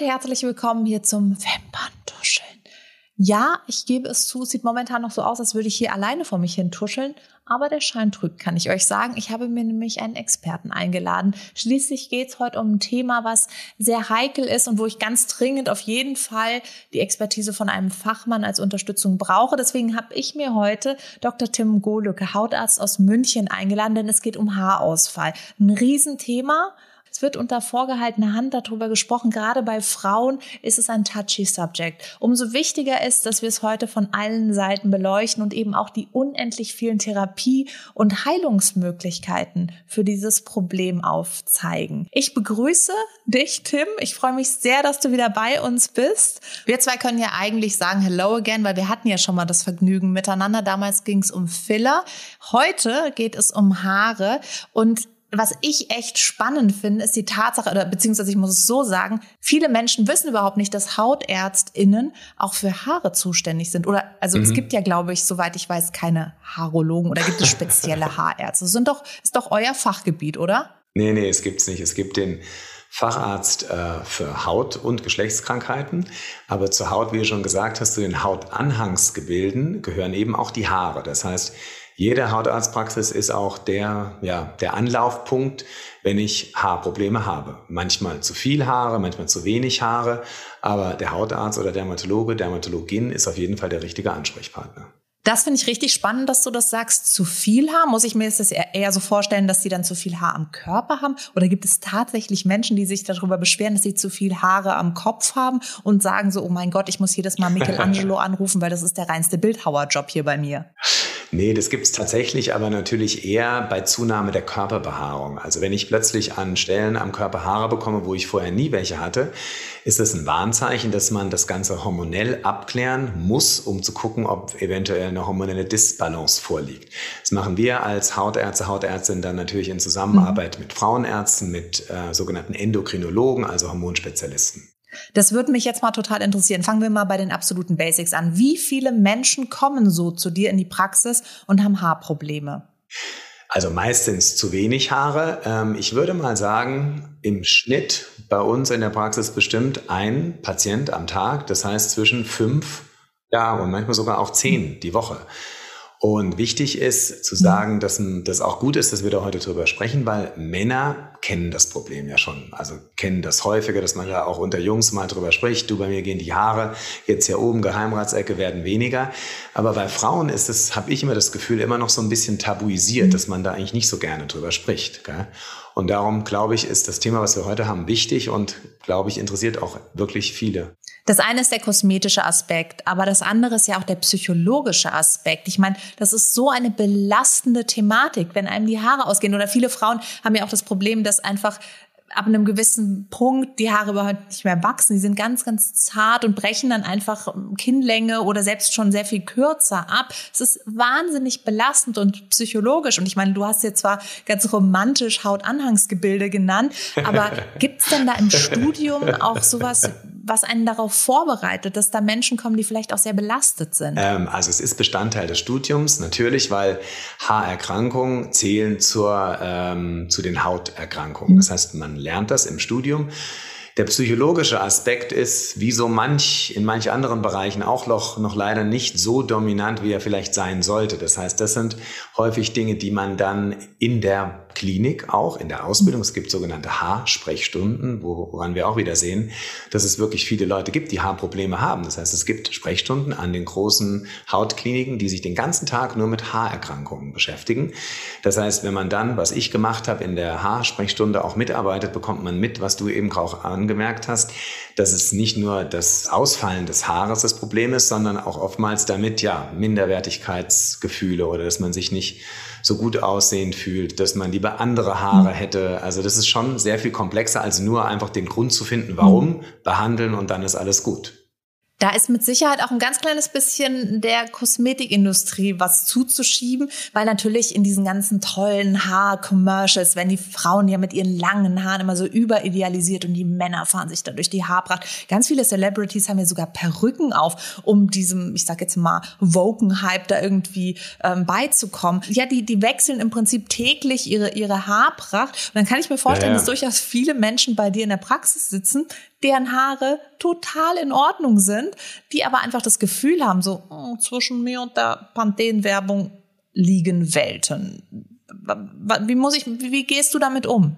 Und herzlich willkommen hier zum Wimperntuscheln. Ja, ich gebe es zu, es sieht momentan noch so aus, als würde ich hier alleine vor mich hin tuscheln, aber der Schein trügt, kann ich euch sagen. Ich habe mir nämlich einen Experten eingeladen. Schließlich geht es heute um ein Thema, was sehr heikel ist und wo ich ganz dringend auf jeden Fall die Expertise von einem Fachmann als Unterstützung brauche. Deswegen habe ich mir heute Dr. Tim Gohlücke, Hautarzt aus München, eingeladen, denn es geht um Haarausfall. Ein Riesenthema. Es wird unter vorgehaltener Hand darüber gesprochen. Gerade bei Frauen ist es ein touchy Subject. Umso wichtiger ist, dass wir es heute von allen Seiten beleuchten und eben auch die unendlich vielen Therapie- und Heilungsmöglichkeiten für dieses Problem aufzeigen. Ich begrüße dich, Tim. Ich freue mich sehr, dass du wieder bei uns bist. Wir zwei können ja eigentlich sagen Hello again, weil wir hatten ja schon mal das Vergnügen miteinander. Damals ging es um Filler. Heute geht es um Haare und was ich echt spannend finde, ist die Tatsache, oder beziehungsweise ich muss es so sagen, viele Menschen wissen überhaupt nicht, dass HautärztInnen auch für Haare zuständig sind. Oder also mhm. es gibt ja, glaube ich, soweit ich weiß, keine Haarologen oder gibt es spezielle Haarärzte. Das sind doch, ist doch euer Fachgebiet, oder? Nee, nee, es gibt's nicht. Es gibt den Facharzt äh, für Haut- und Geschlechtskrankheiten. Aber zur Haut, wie du schon gesagt hast, zu den Hautanhangsgebilden gehören eben auch die Haare. Das heißt, jede Hautarztpraxis ist auch der, ja, der Anlaufpunkt, wenn ich Haarprobleme habe. Manchmal zu viel Haare, manchmal zu wenig Haare, aber der Hautarzt oder Dermatologe, Dermatologin ist auf jeden Fall der richtige Ansprechpartner. Das finde ich richtig spannend, dass du das sagst. Zu viel Haar? Muss ich mir das eher so vorstellen, dass die dann zu viel Haar am Körper haben? Oder gibt es tatsächlich Menschen, die sich darüber beschweren, dass sie zu viel Haare am Kopf haben und sagen so, oh mein Gott, ich muss jedes Mal Michelangelo anrufen, weil das ist der reinste Bildhauerjob hier bei mir? Nee, das gibt es tatsächlich, aber natürlich eher bei Zunahme der Körperbehaarung. Also wenn ich plötzlich an Stellen am Körper Haare bekomme, wo ich vorher nie welche hatte, ist das ein Warnzeichen, dass man das Ganze hormonell abklären muss, um zu gucken, ob eventuell eine hormonelle Disbalance vorliegt. Das machen wir als Hautärzte, Hautärztinnen dann natürlich in Zusammenarbeit mhm. mit Frauenärzten, mit äh, sogenannten Endokrinologen, also Hormonspezialisten. Das würde mich jetzt mal total interessieren. Fangen wir mal bei den absoluten Basics an. Wie viele Menschen kommen so zu dir in die Praxis und haben Haarprobleme? Also meistens zu wenig Haare. Ähm, ich würde mal sagen, im Schnitt bei uns in der Praxis bestimmt ein Patient am Tag. Das heißt zwischen fünf, ja, und manchmal sogar auch zehn die Woche. Und wichtig ist zu sagen, dass das auch gut ist, dass wir da heute drüber sprechen, weil Männer kennen das Problem ja schon. Also kennen das häufiger, dass man da auch unter Jungs mal drüber spricht. Du, bei mir gehen die Haare jetzt hier oben, Geheimratsecke werden weniger. Aber bei Frauen ist es, habe ich immer das Gefühl, immer noch so ein bisschen tabuisiert, dass man da eigentlich nicht so gerne drüber spricht. Gell? Und darum, glaube ich, ist das Thema, was wir heute haben, wichtig und, glaube ich, interessiert auch wirklich viele. Das eine ist der kosmetische Aspekt, aber das andere ist ja auch der psychologische Aspekt. Ich meine, das ist so eine belastende Thematik, wenn einem die Haare ausgehen. Oder viele Frauen haben ja auch das Problem, dass einfach ab einem gewissen Punkt die Haare überhaupt nicht mehr wachsen. Die sind ganz, ganz zart und brechen dann einfach Kinnlänge oder selbst schon sehr viel kürzer ab. Es ist wahnsinnig belastend und psychologisch. Und ich meine, du hast jetzt zwar ganz romantisch Hautanhangsgebilde genannt, aber gibt es denn da im Studium auch sowas was einen darauf vorbereitet, dass da Menschen kommen, die vielleicht auch sehr belastet sind? Ähm, also es ist Bestandteil des Studiums, natürlich, weil Haarerkrankungen zählen zur, ähm, zu den Hauterkrankungen. Das heißt, man lernt das im Studium. Der psychologische Aspekt ist, wie so manch, in manch anderen Bereichen auch noch, noch leider nicht so dominant, wie er vielleicht sein sollte. Das heißt, das sind häufig Dinge, die man dann in der Klinik auch in der Ausbildung. Es gibt sogenannte Haarsprechstunden, woran wir auch wieder sehen, dass es wirklich viele Leute gibt, die Haarprobleme haben. Das heißt, es gibt Sprechstunden an den großen Hautkliniken, die sich den ganzen Tag nur mit Haarerkrankungen beschäftigen. Das heißt, wenn man dann, was ich gemacht habe, in der Haarsprechstunde auch mitarbeitet, bekommt man mit, was du eben auch angemerkt hast, dass es nicht nur das Ausfallen des Haares das Problem ist, sondern auch oftmals damit ja Minderwertigkeitsgefühle oder dass man sich nicht so gut aussehend fühlt, dass man lieber andere Haare hätte. Also das ist schon sehr viel komplexer, als nur einfach den Grund zu finden, warum, behandeln und dann ist alles gut. Da ist mit Sicherheit auch ein ganz kleines bisschen der Kosmetikindustrie was zuzuschieben, weil natürlich in diesen ganzen tollen Haar-Commercials, wenn die Frauen ja mit ihren langen Haaren immer so überidealisiert und die Männer fahren sich da durch die Haarpracht. Ganz viele Celebrities haben ja sogar Perücken auf, um diesem, ich sag jetzt mal, Woken-Hype da irgendwie ähm, beizukommen. Ja, die, die wechseln im Prinzip täglich ihre, ihre Haarpracht. Und dann kann ich mir vorstellen, ja, ja. dass durchaus viele Menschen bei dir in der Praxis sitzen, deren Haare total in Ordnung sind, die aber einfach das Gefühl haben, so oh, zwischen mir und der Pantene-Werbung liegen Welten. Wie muss ich, wie gehst du damit um?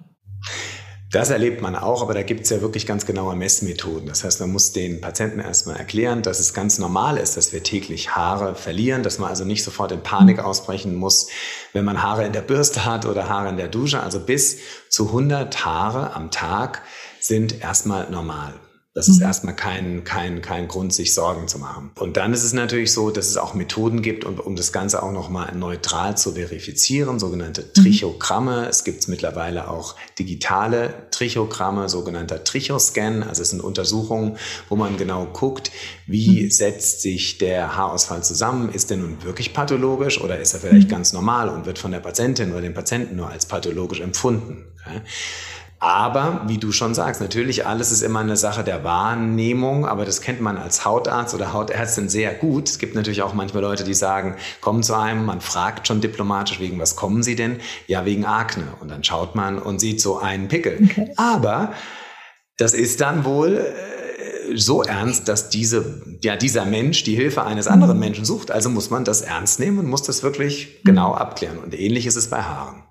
Das erlebt man auch, aber da gibt es ja wirklich ganz genaue Messmethoden. Das heißt, man muss den Patienten erstmal erklären, dass es ganz normal ist, dass wir täglich Haare verlieren, dass man also nicht sofort in Panik ausbrechen muss, wenn man Haare in der Bürste hat oder Haare in der Dusche. Also bis zu 100 Haare am Tag sind erstmal normal. Das ist mhm. erstmal kein, kein, kein Grund, sich Sorgen zu machen. Und dann ist es natürlich so, dass es auch Methoden gibt, um, um das Ganze auch nochmal neutral zu verifizieren, sogenannte mhm. Trichogramme. Es gibt mittlerweile auch digitale Trichogramme, sogenannter Trichoscan. Also es sind Untersuchungen, wo man genau guckt, wie mhm. setzt sich der Haarausfall zusammen? Ist der nun wirklich pathologisch oder ist er vielleicht ganz normal und wird von der Patientin oder dem Patienten nur als pathologisch empfunden? Okay? Aber wie du schon sagst, natürlich alles ist immer eine Sache der Wahrnehmung, aber das kennt man als Hautarzt oder Hautärztin sehr gut. Es gibt natürlich auch manchmal Leute, die sagen, kommen zu einem, man fragt schon diplomatisch, wegen was kommen sie denn? Ja, wegen Akne. Und dann schaut man und sieht so einen Pickel. Okay. Aber das ist dann wohl äh, so ernst, dass diese, ja, dieser Mensch die Hilfe eines anderen mhm. Menschen sucht. Also muss man das ernst nehmen und muss das wirklich genau mhm. abklären. Und ähnlich ist es bei Haaren.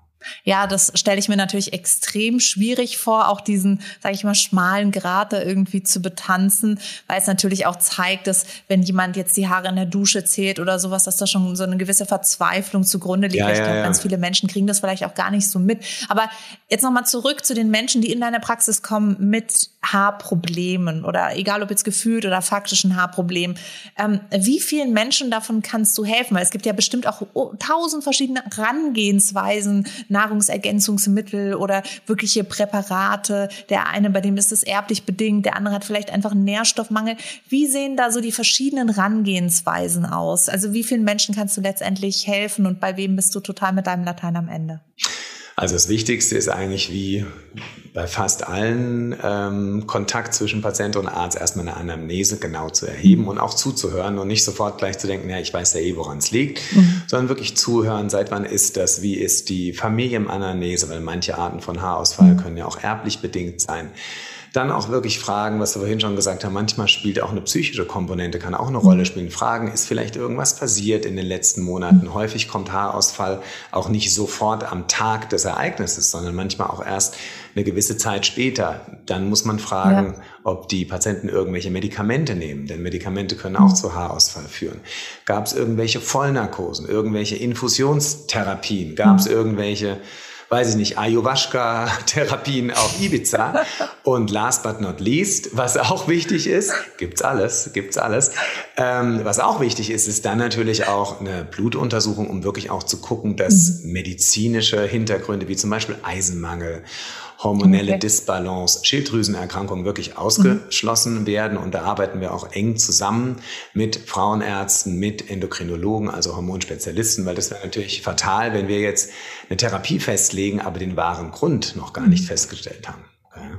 Ja, das stelle ich mir natürlich extrem schwierig vor, auch diesen, sage ich mal, schmalen Grad da irgendwie zu betanzen, weil es natürlich auch zeigt, dass wenn jemand jetzt die Haare in der Dusche zählt oder sowas, dass da schon so eine gewisse Verzweiflung zugrunde liegt. Ja, ich glaube, ja. ganz viele Menschen kriegen das vielleicht auch gar nicht so mit. Aber jetzt nochmal zurück zu den Menschen, die in deine Praxis kommen mit Haarproblemen oder egal ob jetzt gefühlt oder faktischen Haarproblemen. Ähm, wie vielen Menschen davon kannst du helfen? Weil es gibt ja bestimmt auch tausend verschiedene Herangehensweisen, Nahrungsergänzungsmittel oder wirkliche Präparate. Der eine, bei dem ist es erblich bedingt, der andere hat vielleicht einfach einen Nährstoffmangel. Wie sehen da so die verschiedenen Herangehensweisen aus? Also wie vielen Menschen kannst du letztendlich helfen und bei wem bist du total mit deinem Latein am Ende? Also das Wichtigste ist eigentlich wie bei fast allen ähm, Kontakt zwischen Patient und Arzt erstmal eine Anamnese genau zu erheben und auch zuzuhören und nicht sofort gleich zu denken, ja, ich weiß ja eh, woran es liegt, mhm. sondern wirklich zuhören, seit wann ist das, wie ist die Familienanamnese, weil manche Arten von Haarausfall mhm. können ja auch erblich bedingt sein. Dann auch wirklich fragen, was wir vorhin schon gesagt haben, manchmal spielt auch eine psychische Komponente, kann auch eine Rolle mhm. spielen. Fragen, ist vielleicht irgendwas passiert in den letzten Monaten? Mhm. Häufig kommt Haarausfall auch nicht sofort am Tag des Ereignisses, sondern manchmal auch erst eine gewisse Zeit später. Dann muss man fragen, ja. ob die Patienten irgendwelche Medikamente nehmen, denn Medikamente können auch mhm. zu Haarausfall führen. Gab es irgendwelche Vollnarkosen, irgendwelche Infusionstherapien? Gab es irgendwelche weiß ich nicht, Ayahuasca-Therapien auf Ibiza. Und last but not least, was auch wichtig ist, gibt's alles, gibt's alles. Ähm, was auch wichtig ist, ist dann natürlich auch eine Blutuntersuchung, um wirklich auch zu gucken, dass mhm. medizinische Hintergründe wie zum Beispiel Eisenmangel hormonelle okay. Disbalance, Schilddrüsenerkrankungen wirklich ausgeschlossen mhm. werden. Und da arbeiten wir auch eng zusammen mit Frauenärzten, mit Endokrinologen, also Hormonspezialisten, weil das wäre natürlich fatal, wenn wir jetzt eine Therapie festlegen, aber den wahren Grund noch gar nicht mhm. festgestellt haben. Okay.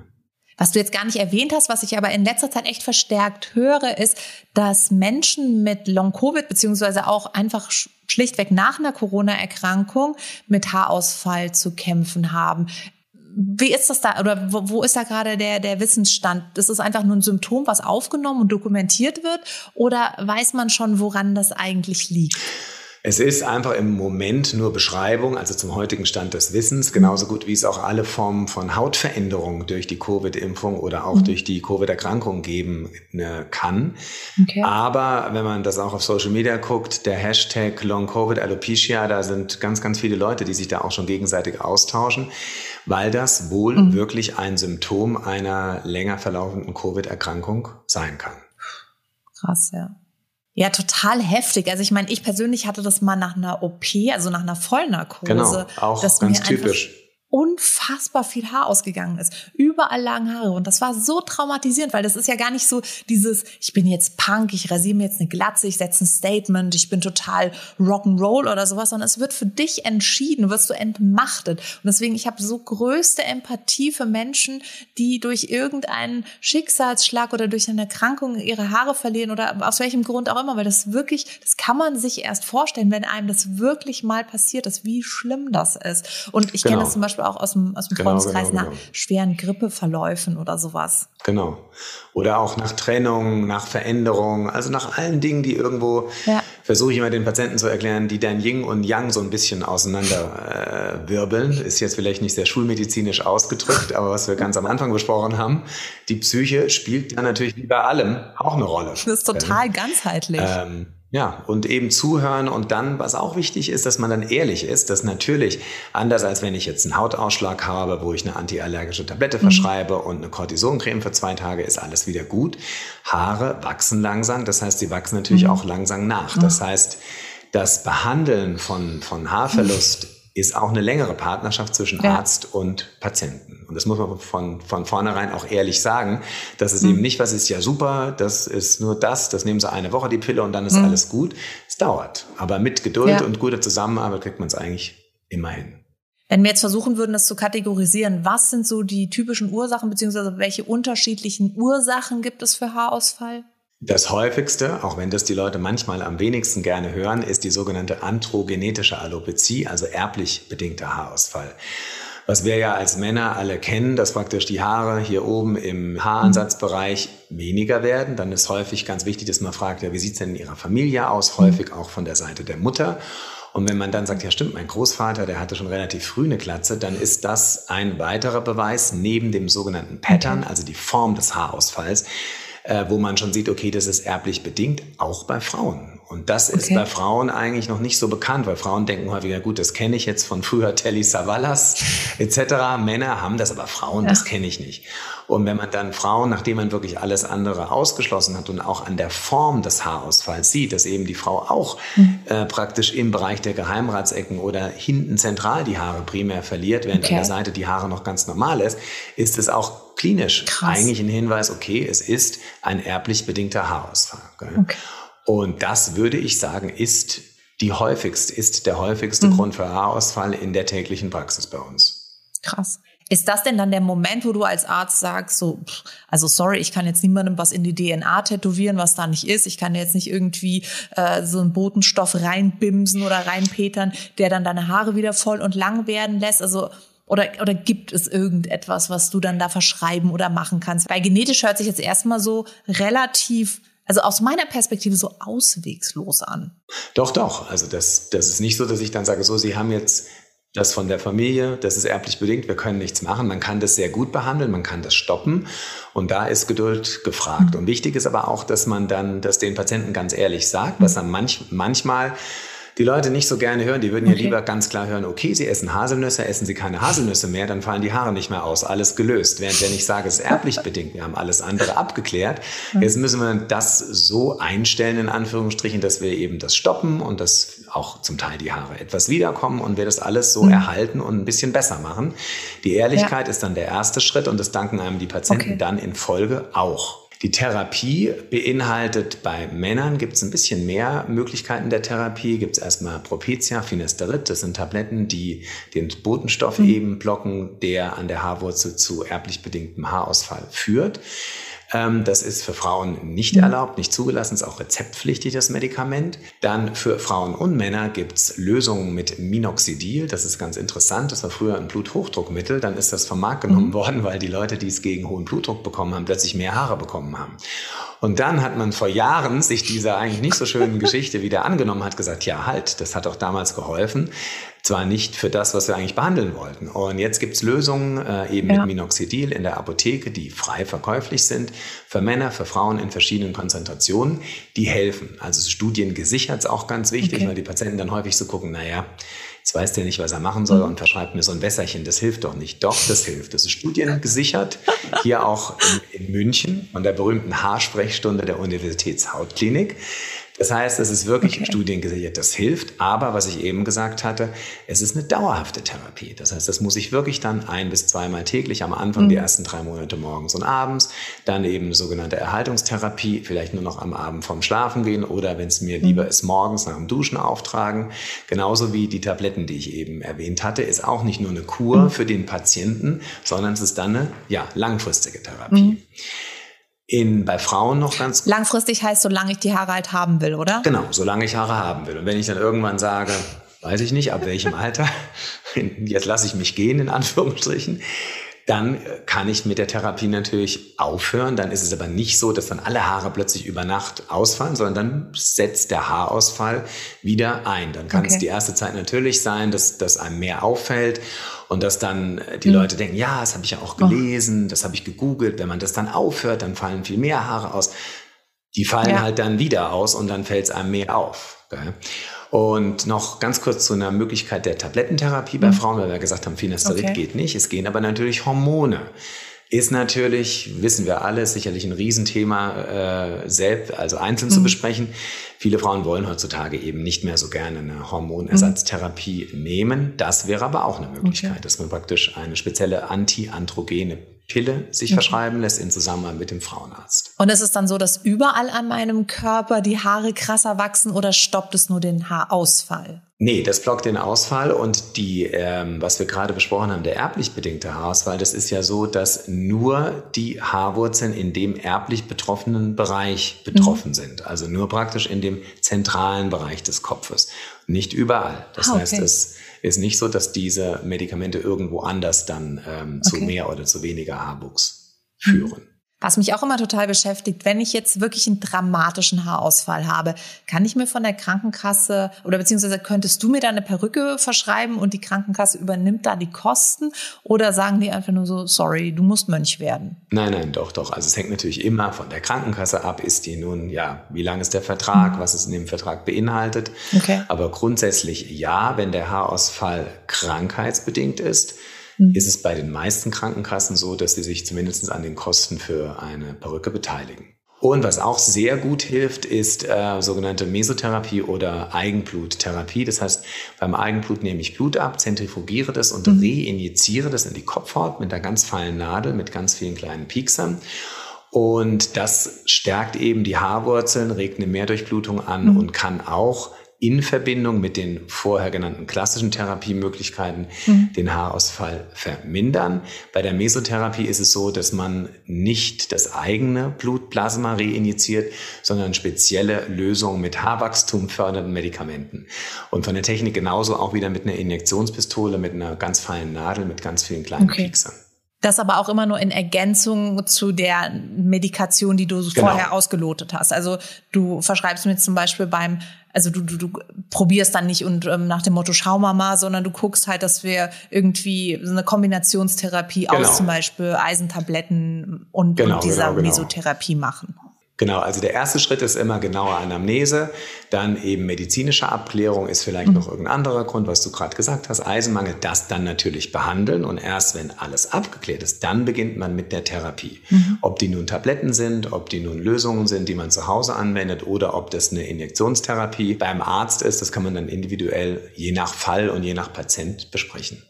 Was du jetzt gar nicht erwähnt hast, was ich aber in letzter Zeit echt verstärkt höre, ist, dass Menschen mit Long-Covid beziehungsweise auch einfach schlichtweg nach einer Corona-Erkrankung mit Haarausfall zu kämpfen haben. Wie ist das da oder wo, wo ist da gerade der, der Wissensstand? Ist es einfach nur ein Symptom, was aufgenommen und dokumentiert wird oder weiß man schon, woran das eigentlich liegt? Es ist einfach im Moment nur Beschreibung, also zum heutigen Stand des Wissens, genauso gut wie es auch alle Formen von Hautveränderungen durch die Covid-Impfung oder auch mhm. durch die Covid-Erkrankung geben ne, kann. Okay. Aber wenn man das auch auf Social Media guckt, der Hashtag Long Covid Alopecia, da sind ganz, ganz viele Leute, die sich da auch schon gegenseitig austauschen, weil das wohl mhm. wirklich ein Symptom einer länger verlaufenden Covid-Erkrankung sein kann. Krass, ja. Ja, total heftig. Also ich meine, ich persönlich hatte das mal nach einer OP, also nach einer Vollnarkose. Genau, auch ganz typisch. Unfassbar viel Haar ausgegangen ist. Überall lagen Haare. Und das war so traumatisierend, weil das ist ja gar nicht so dieses, ich bin jetzt Punk, ich rasiere mir jetzt eine Glatze, ich setze ein Statement, ich bin total Rock'n'Roll oder sowas, sondern es wird für dich entschieden, wirst du entmachtet. Und deswegen, ich habe so größte Empathie für Menschen, die durch irgendeinen Schicksalsschlag oder durch eine Erkrankung ihre Haare verlieren oder aus welchem Grund auch immer, weil das wirklich, das kann man sich erst vorstellen, wenn einem das wirklich mal passiert ist, wie schlimm das ist. Und ich genau. kenne das zum Beispiel auch aus dem, aus dem genau, Freundeskreis genau, nach genau. schweren Grippeverläufen oder sowas. Genau. Oder auch nach Trennung, nach Veränderung, also nach allen Dingen, die irgendwo, ja. versuche ich immer den Patienten zu erklären, die dein Yin und Yang so ein bisschen auseinander äh, wirbeln. Ist jetzt vielleicht nicht sehr schulmedizinisch ausgedrückt, aber was wir ganz am Anfang besprochen haben, die Psyche spielt da natürlich wie bei allem auch eine Rolle. Das ist total ganzheitlich. Ähm, ja, und eben zuhören und dann, was auch wichtig ist, dass man dann ehrlich ist, dass natürlich, anders als wenn ich jetzt einen Hautausschlag habe, wo ich eine antiallergische Tablette mhm. verschreibe und eine Cortisoncreme für zwei Tage, ist alles wieder gut. Haare wachsen langsam, das heißt, sie wachsen natürlich mhm. auch langsam nach. Das heißt, das Behandeln von, von Haarverlust ist auch eine längere Partnerschaft zwischen ja. Arzt und Patienten. Und das muss man von, von vornherein auch ehrlich sagen, dass es mhm. eben nicht, was ist ja super, das ist nur das, das nehmen sie eine Woche die Pille und dann ist mhm. alles gut. Es dauert. Aber mit Geduld ja. und guter Zusammenarbeit kriegt man es eigentlich immer hin. Wenn wir jetzt versuchen würden, das zu kategorisieren, was sind so die typischen Ursachen, beziehungsweise welche unterschiedlichen Ursachen gibt es für Haarausfall? Das häufigste, auch wenn das die Leute manchmal am wenigsten gerne hören, ist die sogenannte androgenetische Alopezie, also erblich bedingter Haarausfall. Was wir ja als Männer alle kennen, dass praktisch die Haare hier oben im Haaransatzbereich weniger werden. Dann ist häufig ganz wichtig, dass man fragt, ja, wie sieht es denn in Ihrer Familie aus? Häufig auch von der Seite der Mutter. Und wenn man dann sagt, ja stimmt, mein Großvater, der hatte schon relativ früh eine Glatze, dann ist das ein weiterer Beweis neben dem sogenannten Pattern, also die Form des Haarausfalls, äh, wo man schon sieht, okay, das ist erblich bedingt, auch bei Frauen. Und das okay. ist bei Frauen eigentlich noch nicht so bekannt, weil Frauen denken häufiger, gut, das kenne ich jetzt von früher Telly Savalas etc. Männer haben das, aber Frauen, ja. das kenne ich nicht. Und wenn man dann Frauen, nachdem man wirklich alles andere ausgeschlossen hat und auch an der Form des Haarausfalls sieht, dass eben die Frau auch mhm. äh, praktisch im Bereich der Geheimratsecken oder hinten zentral die Haare primär verliert, während okay. an der Seite die Haare noch ganz normal ist, ist es auch klinisch Krass. eigentlich ein Hinweis, okay, es ist ein erblich bedingter Haarausfall. Okay. Und das würde ich sagen, ist die häufigste, ist der häufigste mhm. Grund für Haarausfall in der täglichen Praxis bei uns. Krass. Ist das denn dann der Moment, wo du als Arzt sagst, so, also sorry, ich kann jetzt niemandem was in die DNA tätowieren, was da nicht ist. Ich kann jetzt nicht irgendwie äh, so einen Botenstoff reinbimsen oder reinpetern, der dann deine Haare wieder voll und lang werden lässt. Also oder, oder gibt es irgendetwas, was du dann da verschreiben oder machen kannst? Weil genetisch hört sich jetzt erstmal so relativ also aus meiner Perspektive so auswegslos an. Doch, doch. Also das, das ist nicht so, dass ich dann sage, so, Sie haben jetzt das von der Familie, das ist erblich bedingt, wir können nichts machen. Man kann das sehr gut behandeln, man kann das stoppen. Und da ist Geduld gefragt. Mhm. Und wichtig ist aber auch, dass man dann das den Patienten ganz ehrlich sagt, was dann manch, manchmal die Leute nicht so gerne hören. Die würden okay. ja lieber ganz klar hören, okay, sie essen Haselnüsse, essen sie keine Haselnüsse mehr, dann fallen die Haare nicht mehr aus, alles gelöst. Während wenn ich sage, es ist erblich bedingt, wir haben alles andere abgeklärt. Jetzt müssen wir das so einstellen, in Anführungsstrichen, dass wir eben das stoppen und dass auch zum Teil die Haare etwas wiederkommen und wir das alles so mhm. erhalten und ein bisschen besser machen. Die Ehrlichkeit ja. ist dann der erste Schritt und das danken einem die Patienten okay. dann in Folge auch. Die Therapie beinhaltet bei Männern gibt es ein bisschen mehr Möglichkeiten der Therapie. Gibt es erstmal Propecia, Finesterid, das sind Tabletten, die den Botenstoff mhm. eben blocken, der an der Haarwurzel zu erblich bedingtem Haarausfall führt. Ähm, das ist für Frauen nicht mhm. erlaubt, nicht zugelassen, ist auch rezeptpflichtig, das Medikament. Dann für Frauen und Männer gibt es Lösungen mit Minoxidil. Das ist ganz interessant. Das war früher ein Bluthochdruckmittel. Dann ist das vom Markt genommen mhm. worden, weil die Leute, die es gegen hohen Blutdruck bekommen haben, plötzlich mehr Haare bekommen haben. Und dann hat man vor Jahren sich dieser eigentlich nicht so schönen Geschichte wieder angenommen, hat gesagt, ja halt, das hat auch damals geholfen zwar nicht für das, was wir eigentlich behandeln wollten. Und jetzt gibt's Lösungen äh, eben ja. mit Minoxidil in der Apotheke, die frei verkäuflich sind, für Männer, für Frauen in verschiedenen Konzentrationen, die helfen. Also Studien gesichert ist auch ganz wichtig, okay. weil die Patienten dann häufig so gucken, naja, jetzt weiß der nicht, was er machen soll mhm. und verschreibt mir so ein Wässerchen. Das hilft doch nicht. Doch, das hilft. Das ist studiengesichert. Hier auch in, in München von der berühmten Haarsprechstunde der Universitätshautklinik. Das heißt, es ist wirklich okay. studiengesichert, das hilft. Aber was ich eben gesagt hatte, es ist eine dauerhafte Therapie. Das heißt, das muss ich wirklich dann ein bis zweimal täglich am Anfang, mhm. die ersten drei Monate morgens und abends, dann eben sogenannte Erhaltungstherapie, vielleicht nur noch am Abend vorm Schlafen gehen oder wenn es mir mhm. lieber ist, morgens nach dem Duschen auftragen. Genauso wie die Tabletten, die ich eben erwähnt hatte, ist auch nicht nur eine Kur mhm. für den Patienten, sondern es ist dann eine ja, langfristige Therapie. In, bei Frauen noch ganz. Langfristig heißt, solange ich die Haare halt haben will, oder? Genau, solange ich Haare haben will. Und wenn ich dann irgendwann sage, weiß ich nicht, ab welchem Alter, jetzt lasse ich mich gehen, in Anführungsstrichen, dann kann ich mit der Therapie natürlich aufhören. Dann ist es aber nicht so, dass dann alle Haare plötzlich über Nacht ausfallen, sondern dann setzt der Haarausfall wieder ein. Dann kann okay. es die erste Zeit natürlich sein, dass, dass einem mehr auffällt und dass dann die mhm. Leute denken, ja, das habe ich ja auch gelesen, das habe ich gegoogelt. Wenn man das dann aufhört, dann fallen viel mehr Haare aus. Die fallen ja. halt dann wieder aus und dann fällt es einem mehr auf. Gell? Und noch ganz kurz zu einer Möglichkeit der Tablettentherapie bei mhm. Frauen, weil wir gesagt haben, Finasterid okay. geht nicht. Es gehen aber natürlich Hormone. Ist natürlich, wissen wir alle, sicherlich ein Riesenthema, äh, selbst, also einzeln mhm. zu besprechen. Viele Frauen wollen heutzutage eben nicht mehr so gerne eine Hormonersatztherapie mhm. nehmen. Das wäre aber auch eine Möglichkeit, okay. dass man praktisch eine spezielle antiandrogene Pille sich mhm. verschreiben lässt in Zusammenhang mit dem Frauenarzt. Und ist es dann so, dass überall an meinem Körper die Haare krasser wachsen oder stoppt es nur den Haarausfall? Nee, das blockt den Ausfall und die, ähm, was wir gerade besprochen haben, der erblich bedingte Haarausfall, das ist ja so, dass nur die Haarwurzeln in dem erblich betroffenen Bereich betroffen mhm. sind. Also nur praktisch in dem zentralen Bereich des Kopfes. Nicht überall. Das ah, okay. heißt, es ist nicht so, dass diese Medikamente irgendwo anders dann ähm, okay. zu mehr oder zu weniger Haarwuchs führen. Was mich auch immer total beschäftigt, wenn ich jetzt wirklich einen dramatischen Haarausfall habe, kann ich mir von der Krankenkasse oder beziehungsweise könntest du mir da eine Perücke verschreiben und die Krankenkasse übernimmt da die Kosten oder sagen die einfach nur so, sorry, du musst Mönch werden? Nein, nein, doch, doch. Also es hängt natürlich immer von der Krankenkasse ab. Ist die nun, ja, wie lang ist der Vertrag, mhm. was es in dem Vertrag beinhaltet? Okay. Aber grundsätzlich ja, wenn der Haarausfall krankheitsbedingt ist, mhm. ist es bei den meisten Krankenkassen so, dass sie sich zumindest an den Kosten für eine Perücke beteiligen. Und was auch sehr gut hilft, ist äh, sogenannte Mesotherapie oder Eigenbluttherapie. Das heißt, beim Eigenblut nehme ich Blut ab, zentrifugiere das und mhm. reinjiziere das in die Kopfhaut mit einer ganz feinen Nadel, mit ganz vielen kleinen Pieksern. Und das stärkt eben die Haarwurzeln, regt eine Mehrdurchblutung an mhm. und kann auch in Verbindung mit den vorher genannten klassischen Therapiemöglichkeiten mhm. den Haarausfall vermindern. Bei der Mesotherapie ist es so, dass man nicht das eigene Blutplasma reinjiziert, sondern spezielle Lösungen mit Haarwachstum fördernden Medikamenten. Und von der Technik genauso auch wieder mit einer Injektionspistole, mit einer ganz feinen Nadel, mit ganz vielen kleinen okay. Pieksern. Das aber auch immer nur in Ergänzung zu der Medikation, die du genau. vorher ausgelotet hast. Also du verschreibst mir zum Beispiel beim, also du, du, du probierst dann nicht und ähm, nach dem Motto schau mal mal, sondern du guckst halt, dass wir irgendwie so eine Kombinationstherapie genau. aus zum Beispiel Eisentabletten und, genau, und dieser genau, genau. Mesotherapie machen. Genau, also der erste Schritt ist immer genaue Anamnese, dann eben medizinische Abklärung ist vielleicht mhm. noch irgendein anderer Grund, was du gerade gesagt hast, Eisenmangel, das dann natürlich behandeln und erst wenn alles abgeklärt ist, dann beginnt man mit der Therapie. Mhm. Ob die nun Tabletten sind, ob die nun Lösungen sind, die man zu Hause anwendet oder ob das eine Injektionstherapie beim Arzt ist, das kann man dann individuell je nach Fall und je nach Patient besprechen.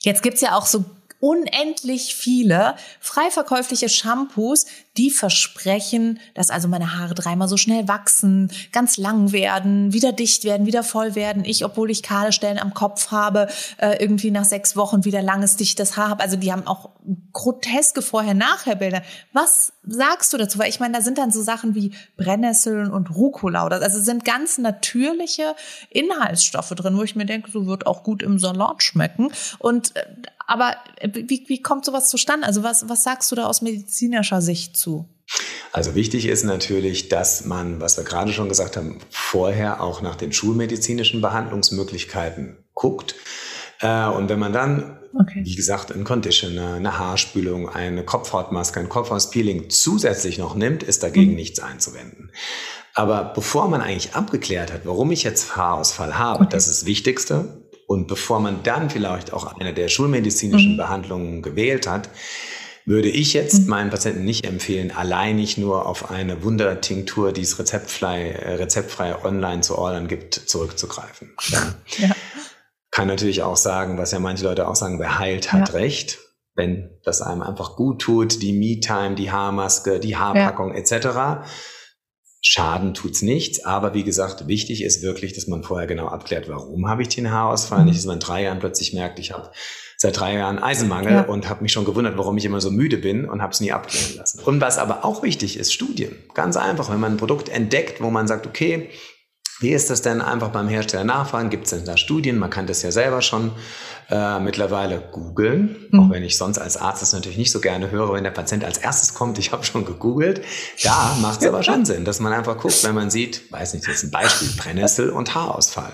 Jetzt gibt's ja auch so unendlich viele frei verkäufliche Shampoos, die versprechen, dass also meine Haare dreimal so schnell wachsen, ganz lang werden, wieder dicht werden, wieder voll werden. Ich, obwohl ich kahle Stellen am Kopf habe, äh, irgendwie nach sechs Wochen wieder langes, dichtes Haar habe. Also die haben auch groteske Vorher-Nachher-Bilder. Was sagst du dazu? Weil ich meine, da sind dann so Sachen wie Brennnesseln und Rucola. Also sind ganz natürliche Inhaltsstoffe drin, wo ich mir denke, so wird auch gut im Salat schmecken. Und äh, aber wie, wie kommt sowas zustande? Also was, was sagst du da aus medizinischer Sicht zu? Also wichtig ist natürlich, dass man, was wir gerade schon gesagt haben, vorher auch nach den schulmedizinischen Behandlungsmöglichkeiten guckt. Äh, und wenn man dann, okay. wie gesagt, ein Conditioner, eine Haarspülung, eine Kopfhautmaske, ein Kopfhauspeeling zusätzlich noch nimmt, ist dagegen mhm. nichts einzuwenden. Aber bevor man eigentlich abgeklärt hat, warum ich jetzt Haarausfall habe, okay. das ist das Wichtigste. Und bevor man dann vielleicht auch eine der schulmedizinischen mhm. Behandlungen gewählt hat, würde ich jetzt mhm. meinen Patienten nicht empfehlen, alleinig nur auf eine Wundertinktur, die es rezeptfrei, äh, rezeptfrei online zu ordern gibt, zurückzugreifen. Ja. ja. Kann natürlich auch sagen, was ja manche Leute auch sagen, wer heilt, hat ja. recht. Wenn das einem einfach gut tut, die Me-Time, die Haarmaske, die Haarpackung etc. Schaden tut's nichts, aber wie gesagt, wichtig ist wirklich, dass man vorher genau abklärt, warum habe ich den Haarausfall, mhm. nicht, dass man in drei Jahren plötzlich merkt, ich habe seit drei Jahren Eisenmangel ja. und habe mich schon gewundert, warum ich immer so müde bin und habe es nie abklären lassen. Und was aber auch wichtig ist, Studien. Ganz einfach, wenn man ein Produkt entdeckt, wo man sagt, okay, wie ist das denn einfach beim Hersteller nachfragen? Gibt es denn da Studien? Man kann das ja selber schon äh, mittlerweile googeln, mhm. auch wenn ich sonst als Arzt das natürlich nicht so gerne höre, wenn der Patient als erstes kommt, ich habe schon gegoogelt. Da macht es aber schon Sinn, dass man einfach guckt, wenn man sieht, weiß nicht, das ist ein Beispiel, Brennnessel und Haarausfall.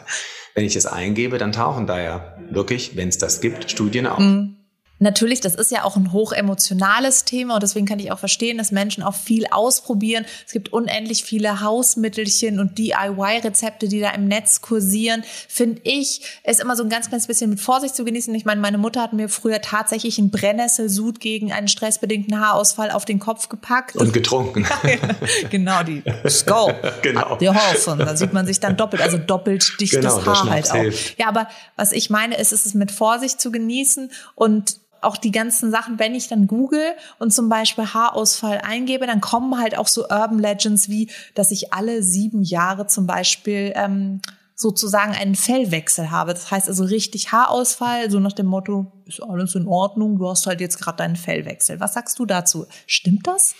Wenn ich das eingebe, dann tauchen da ja wirklich, wenn es das gibt, Studien auf. Mhm. Natürlich, das ist ja auch ein hochemotionales Thema und deswegen kann ich auch verstehen, dass Menschen auch viel ausprobieren. Es gibt unendlich viele Hausmittelchen und DIY-Rezepte, die da im Netz kursieren. Finde ich, ist immer so ein ganz kleines bisschen mit Vorsicht zu genießen. Ich meine, meine Mutter hat mir früher tatsächlich einen Brennnesselsud gegen einen stressbedingten Haarausfall auf den Kopf gepackt. Und getrunken. genau, die Skull. Genau. Die Hoffen. Da sieht man sich dann doppelt, also doppelt dichtes genau, Haar halt auch. Hilft. Ja, aber was ich meine, ist, ist es mit Vorsicht zu genießen und auch die ganzen Sachen, wenn ich dann google und zum Beispiel Haarausfall eingebe, dann kommen halt auch so Urban Legends wie, dass ich alle sieben Jahre zum Beispiel ähm, sozusagen einen Fellwechsel habe. Das heißt also richtig Haarausfall, so nach dem Motto, ist alles in Ordnung, du hast halt jetzt gerade deinen Fellwechsel. Was sagst du dazu? Stimmt das?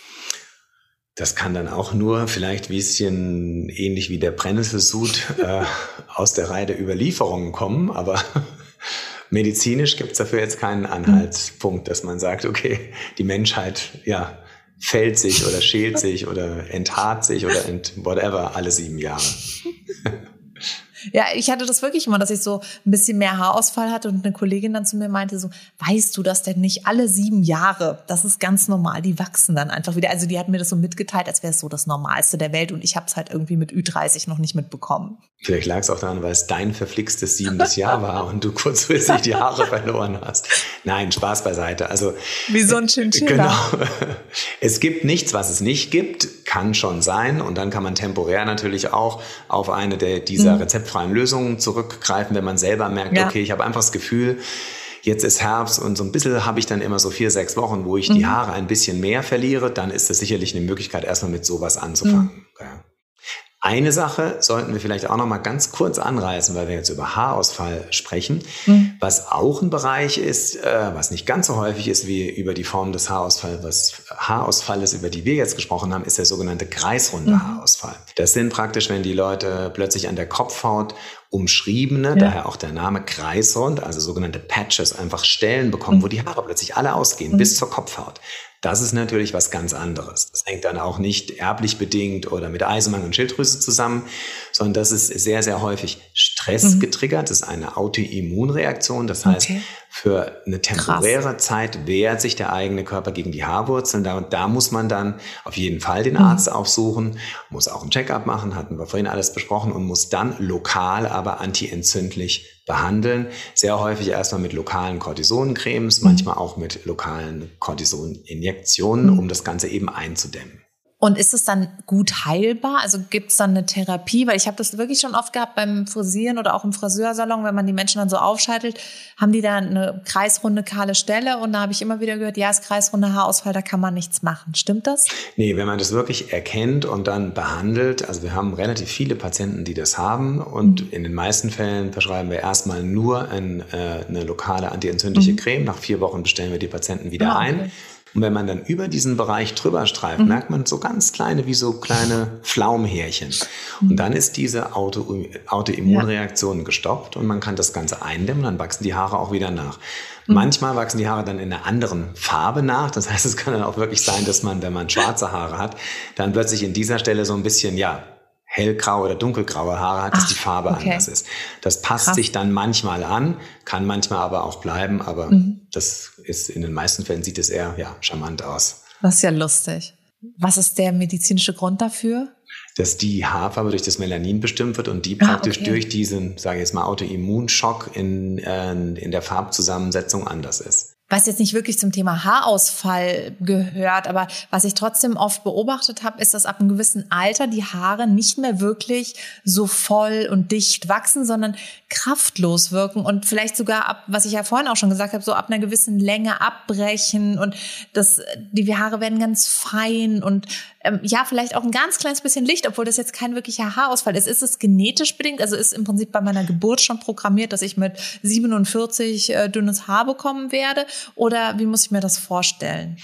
Das kann dann auch nur vielleicht ein bisschen ähnlich wie der Brennesselsud äh, aus der Reihe der Überlieferungen kommen, aber medizinisch gibt es dafür jetzt keinen Anhaltspunkt, dass man sagt, okay, die Menschheit, ja, fällt sich oder schält sich oder enthaart sich oder ent whatever alle sieben Jahre. Ja, ich hatte das wirklich immer, dass ich so ein bisschen mehr Haarausfall hatte und eine Kollegin dann zu mir meinte so, weißt du das denn nicht alle sieben Jahre? Das ist ganz normal, die wachsen dann einfach wieder. Also die hat mir das so mitgeteilt, als wäre es so das Normalste der Welt und ich habe es halt irgendwie mit Ü30 noch nicht mitbekommen. Vielleicht lag es auch daran, weil es dein verflixtes siebtes Jahr war und du kurzfristig die Haare verloren hast. Nein, Spaß beiseite. Also wie so ein Chinchilla. Genau. Es gibt nichts, was es nicht gibt, kann schon sein und dann kann man temporär natürlich auch auf eine der dieser mhm. Rezeptfreien Lösungen zurückgreifen, wenn man selber merkt, ja. okay, ich habe einfach das Gefühl, jetzt ist Herbst und so ein bisschen habe ich dann immer so vier, sechs Wochen, wo ich mhm. die Haare ein bisschen mehr verliere, dann ist das sicherlich eine Möglichkeit, erstmal mit sowas anzufangen. Mhm. Ja. Eine Sache sollten wir vielleicht auch noch mal ganz kurz anreißen, weil wir jetzt über Haarausfall sprechen, mhm. was auch ein Bereich ist, äh, was nicht ganz so häufig ist wie über die Form des Haarausfalls, was Haarausfalls, über die wir jetzt gesprochen haben, ist der sogenannte kreisrunde mhm. Haarausfall. Das sind praktisch, wenn die Leute plötzlich an der Kopfhaut umschriebene, ja. daher auch der Name kreisrund, also sogenannte Patches, einfach Stellen bekommen, mhm. wo die Haare plötzlich alle ausgehen, mhm. bis zur Kopfhaut. Das ist natürlich was ganz anderes. Das hängt dann auch nicht erblich bedingt oder mit Eisenmangel und Schilddrüse zusammen, sondern das ist sehr, sehr häufig Stress mhm. getriggert. Das ist eine Autoimmunreaktion. Das heißt, okay. Für eine temporäre Krass. Zeit wehrt sich der eigene Körper gegen die Haarwurzeln. Da, da muss man dann auf jeden Fall den mhm. Arzt aufsuchen, muss auch ein Checkup machen, hatten wir vorhin alles besprochen und muss dann lokal, aber antientzündlich behandeln. Sehr häufig erstmal mit lokalen Cortisoncremes, mhm. manchmal auch mit lokalen Cortisoninjektionen, mhm. um das Ganze eben einzudämmen. Und ist es dann gut heilbar? Also gibt es dann eine Therapie? Weil ich habe das wirklich schon oft gehabt beim Frisieren oder auch im Friseursalon, wenn man die Menschen dann so aufscheitelt, haben die da eine kreisrunde, kahle Stelle. Und da habe ich immer wieder gehört, ja, ist kreisrunde Haarausfall, da kann man nichts machen. Stimmt das? Nee, wenn man das wirklich erkennt und dann behandelt, also wir haben relativ viele Patienten, die das haben. Und mhm. in den meisten Fällen verschreiben wir erstmal nur ein, äh, eine lokale antientzündliche mhm. Creme. Nach vier Wochen bestellen wir die Patienten wieder ah, okay. ein. Und wenn man dann über diesen Bereich drüber streift, mhm. merkt man so ganz kleine, wie so kleine Pflaumhärchen. Mhm. Und dann ist diese Auto, Autoimmunreaktion ja. gestoppt und man kann das Ganze eindämmen, dann wachsen die Haare auch wieder nach. Mhm. Manchmal wachsen die Haare dann in einer anderen Farbe nach. Das heißt, es kann dann auch wirklich sein, dass man, wenn man schwarze Haare hat, dann plötzlich in dieser Stelle so ein bisschen, ja, hellgraue oder dunkelgraue Haare hat, dass Ach, die Farbe okay. anders ist. Das passt Krass. sich dann manchmal an, kann manchmal aber auch bleiben, aber mhm. das ist in den meisten Fällen sieht es eher ja, charmant aus. Das ist ja lustig. Was ist der medizinische Grund dafür? Dass die Haarfarbe durch das Melanin bestimmt wird und die ah, praktisch okay. durch diesen, sage ich jetzt mal, Autoimmunschock in, äh, in der Farbzusammensetzung anders ist. Was jetzt nicht wirklich zum Thema Haarausfall gehört, aber was ich trotzdem oft beobachtet habe, ist, dass ab einem gewissen Alter die Haare nicht mehr wirklich so voll und dicht wachsen, sondern kraftlos wirken und vielleicht sogar ab, was ich ja vorhin auch schon gesagt habe, so ab einer gewissen Länge abbrechen und das, die Haare werden ganz fein und ähm, ja, vielleicht auch ein ganz kleines bisschen Licht, obwohl das jetzt kein wirklicher Haarausfall ist. Ist es genetisch bedingt? Also ist im Prinzip bei meiner Geburt schon programmiert, dass ich mit 47 äh, dünnes Haar bekommen werde? Oder wie muss ich mir das vorstellen?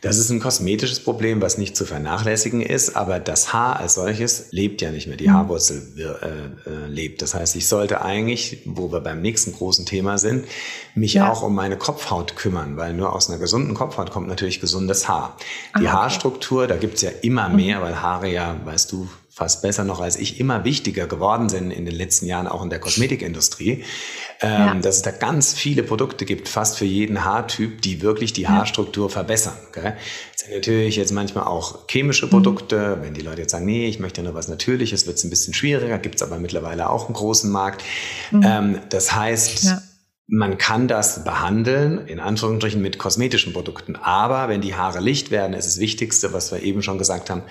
Das ist ein kosmetisches Problem, was nicht zu vernachlässigen ist, aber das Haar als solches lebt ja nicht mehr. Die mhm. Haarwurzel äh, äh, lebt. Das heißt, ich sollte eigentlich, wo wir beim nächsten großen Thema sind, mich ja. auch um meine Kopfhaut kümmern, weil nur aus einer gesunden Kopfhaut kommt natürlich gesundes Haar. Die ah, okay. Haarstruktur, da gibt's ja immer mehr, mhm. weil Haare ja, weißt du, fast besser noch als ich, immer wichtiger geworden sind in den letzten Jahren, auch in der Kosmetikindustrie, ähm, ja. dass es da ganz viele Produkte gibt, fast für jeden Haartyp, die wirklich die Haarstruktur verbessern. Gell? Das sind natürlich jetzt manchmal auch chemische mhm. Produkte. Mhm. Wenn die Leute jetzt sagen, nee, ich möchte nur was Natürliches, wird es ein bisschen schwieriger, gibt es aber mittlerweile auch einen großen Markt. Mhm. Ähm, das heißt, ja. Man kann das behandeln, in Anführungsstrichen mit kosmetischen Produkten. Aber wenn die Haare licht werden, ist das Wichtigste, was wir eben schon gesagt haben,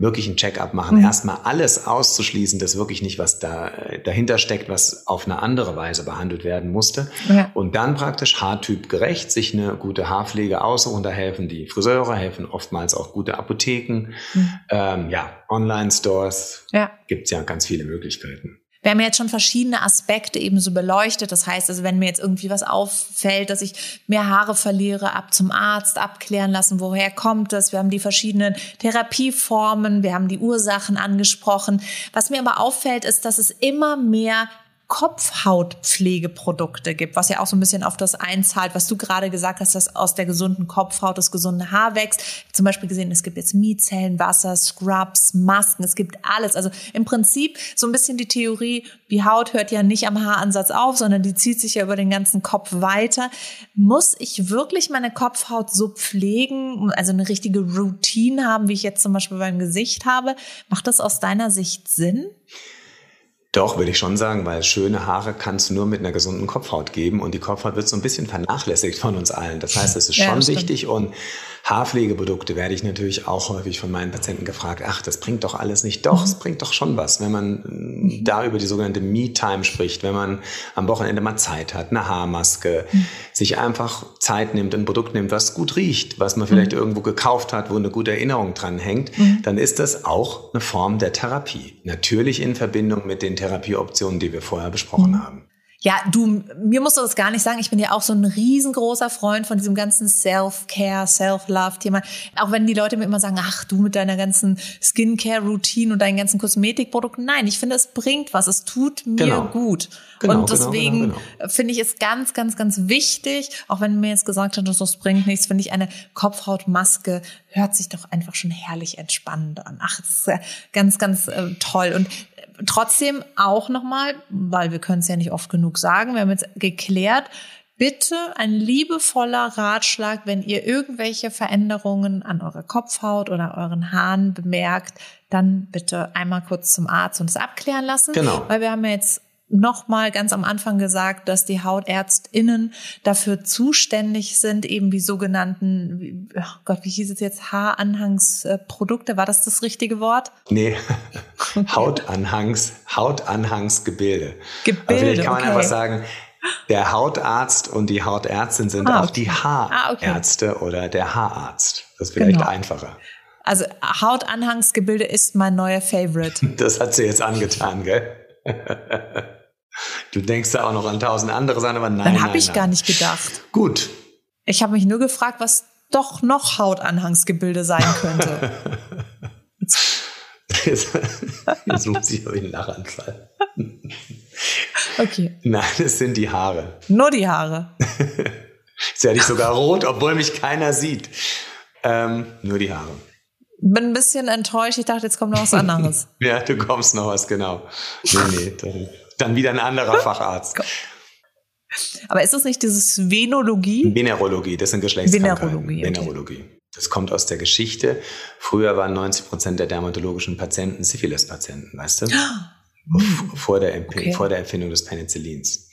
wirklich ein Check-up machen. Mhm. Erstmal alles auszuschließen, dass wirklich nicht was da dahinter steckt, was auf eine andere Weise behandelt werden musste. Ja. Und dann praktisch Haartyp gerecht sich eine gute Haarpflege aussuchen. Da helfen die Friseure, helfen oftmals auch gute Apotheken. Mhm. Ähm, ja, Online-Stores. Ja. Gibt's ja ganz viele Möglichkeiten. Wir haben jetzt schon verschiedene Aspekte eben so beleuchtet. Das heißt also, wenn mir jetzt irgendwie was auffällt, dass ich mehr Haare verliere, ab zum Arzt abklären lassen, woher kommt es. Wir haben die verschiedenen Therapieformen, wir haben die Ursachen angesprochen. Was mir aber auffällt, ist, dass es immer mehr Kopfhautpflegeprodukte gibt, was ja auch so ein bisschen auf das einzahlt, was du gerade gesagt hast, dass aus der gesunden Kopfhaut das gesunde Haar wächst. Zum Beispiel gesehen, es gibt jetzt Mietzellenwasser, Scrubs, Masken, es gibt alles. Also im Prinzip so ein bisschen die Theorie, die Haut hört ja nicht am Haaransatz auf, sondern die zieht sich ja über den ganzen Kopf weiter. Muss ich wirklich meine Kopfhaut so pflegen, also eine richtige Routine haben, wie ich jetzt zum Beispiel beim Gesicht habe? Macht das aus deiner Sicht Sinn? Doch, würde ich schon sagen, weil schöne Haare kannst du nur mit einer gesunden Kopfhaut geben und die Kopfhaut wird so ein bisschen vernachlässigt von uns allen. Das heißt, es ist ja, schon wichtig und Haarpflegeprodukte werde ich natürlich auch häufig von meinen Patienten gefragt, ach, das bringt doch alles nicht. Doch, es bringt doch schon was, wenn man mhm. da über die sogenannte Me-Time spricht, wenn man am Wochenende mal Zeit hat, eine Haarmaske, mhm. sich einfach Zeit nimmt, ein Produkt nimmt, was gut riecht, was man vielleicht mhm. irgendwo gekauft hat, wo eine gute Erinnerung dran hängt, mhm. dann ist das auch eine Form der Therapie. Natürlich in Verbindung mit den Therapieoptionen, die wir vorher besprochen mhm. haben. Ja, du, mir musst du das gar nicht sagen. Ich bin ja auch so ein riesengroßer Freund von diesem ganzen Self-Care, Self-Love-Thema. Auch wenn die Leute mir immer sagen, ach, du mit deiner ganzen Skincare-Routine und deinen ganzen Kosmetikprodukten. Nein, ich finde, es bringt was. Es tut mir genau. gut. Genau, und genau, deswegen genau, genau, finde ich es ganz, ganz, ganz wichtig, auch wenn mir jetzt gesagt hat, das bringt nichts, finde ich eine Kopfhautmaske hört sich doch einfach schon herrlich entspannend an. Ach, das ist ganz, ganz äh, toll. Und trotzdem auch nochmal, weil wir können es ja nicht oft genug sagen, wir haben jetzt geklärt, bitte ein liebevoller Ratschlag, wenn ihr irgendwelche Veränderungen an eurer Kopfhaut oder euren Haaren bemerkt, dann bitte einmal kurz zum Arzt und es abklären lassen. Genau. Weil wir haben ja jetzt nochmal ganz am Anfang gesagt, dass die Hautärztinnen dafür zuständig sind, eben die sogenannten, oh Gott, wie hieß es jetzt, Haaranhangsprodukte, war das das richtige Wort? Nee, okay. Hautanhangs, Hautanhangsgebilde. Gebilde, Aber vielleicht kann man okay. einfach sagen, der Hautarzt und die Hautärztin sind ah, auch die Haarärzte ah, okay. oder der Haararzt. Das ist vielleicht genau. einfacher. Also Hautanhangsgebilde ist mein neuer Favorite. Das hat sie jetzt angetan, gell? Du denkst da auch noch an tausend andere Sachen, aber nein. Dann habe ich nein. gar nicht gedacht. Gut. Ich habe mich nur gefragt, was doch noch Hautanhangsgebilde sein könnte. jetzt, jetzt muss ich auf den Lachanfall. Okay. Nein, es sind die Haare. Nur die Haare. Jetzt werde ich sogar rot, obwohl mich keiner sieht. Ähm, nur die Haare bin ein bisschen enttäuscht. Ich dachte, jetzt kommt noch was anderes. ja, du kommst noch was, genau. Nee, nee, dann, wieder ein anderer Facharzt. Aber ist das nicht dieses Venologie? Venerologie, das sind Geschlechtskrankheiten. Venerologie. Venerologie. Das kommt aus der Geschichte. Früher waren 90 Prozent der dermatologischen Patienten Syphilis-Patienten, weißt du? Hm. Vor, der, okay. vor der Erfindung des Penicillins.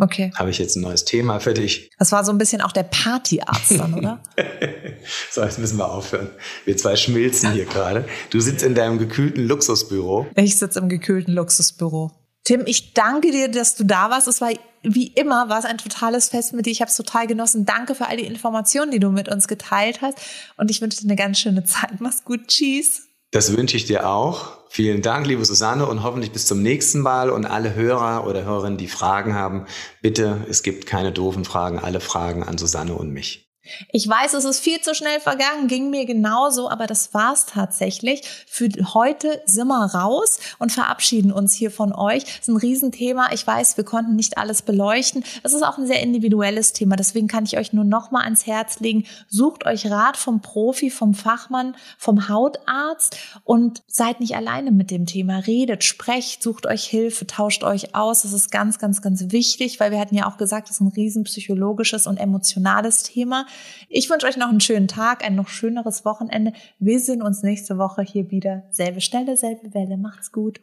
Okay. Habe ich jetzt ein neues Thema für dich? Das war so ein bisschen auch der Partyarzt dann, oder? so, jetzt müssen wir aufhören. Wir zwei schmilzen hier gerade. Du sitzt in deinem gekühlten Luxusbüro. Ich sitze im gekühlten Luxusbüro. Tim, ich danke dir, dass du da warst. Es war wie immer war es ein totales Fest mit dir. Ich habe es total genossen. Danke für all die Informationen, die du mit uns geteilt hast. Und ich wünsche dir eine ganz schöne Zeit. Mach's gut. Tschüss. Das wünsche ich dir auch. Vielen Dank, liebe Susanne, und hoffentlich bis zum nächsten Mal. Und alle Hörer oder Hörerinnen, die Fragen haben, bitte, es gibt keine doofen Fragen, alle Fragen an Susanne und mich. Ich weiß, es ist viel zu schnell vergangen, ging mir genauso, aber das war's tatsächlich. Für heute sind wir raus und verabschieden uns hier von euch. Das ist ein Riesenthema. Ich weiß, wir konnten nicht alles beleuchten. Es ist auch ein sehr individuelles Thema. Deswegen kann ich euch nur noch mal ans Herz legen. Sucht euch Rat vom Profi, vom Fachmann, vom Hautarzt und seid nicht alleine mit dem Thema. Redet, sprecht, sucht euch Hilfe, tauscht euch aus. Das ist ganz, ganz, ganz wichtig, weil wir hatten ja auch gesagt, das ist ein riesen psychologisches und emotionales Thema. Ich wünsche euch noch einen schönen Tag, ein noch schöneres Wochenende. Wir sehen uns nächste Woche hier wieder. Selbe Stelle, selbe Welle. Macht's gut.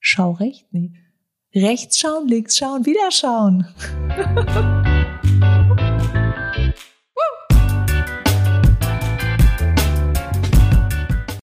Schau rechts, nee. Rechts schauen, links schauen, wieder schauen.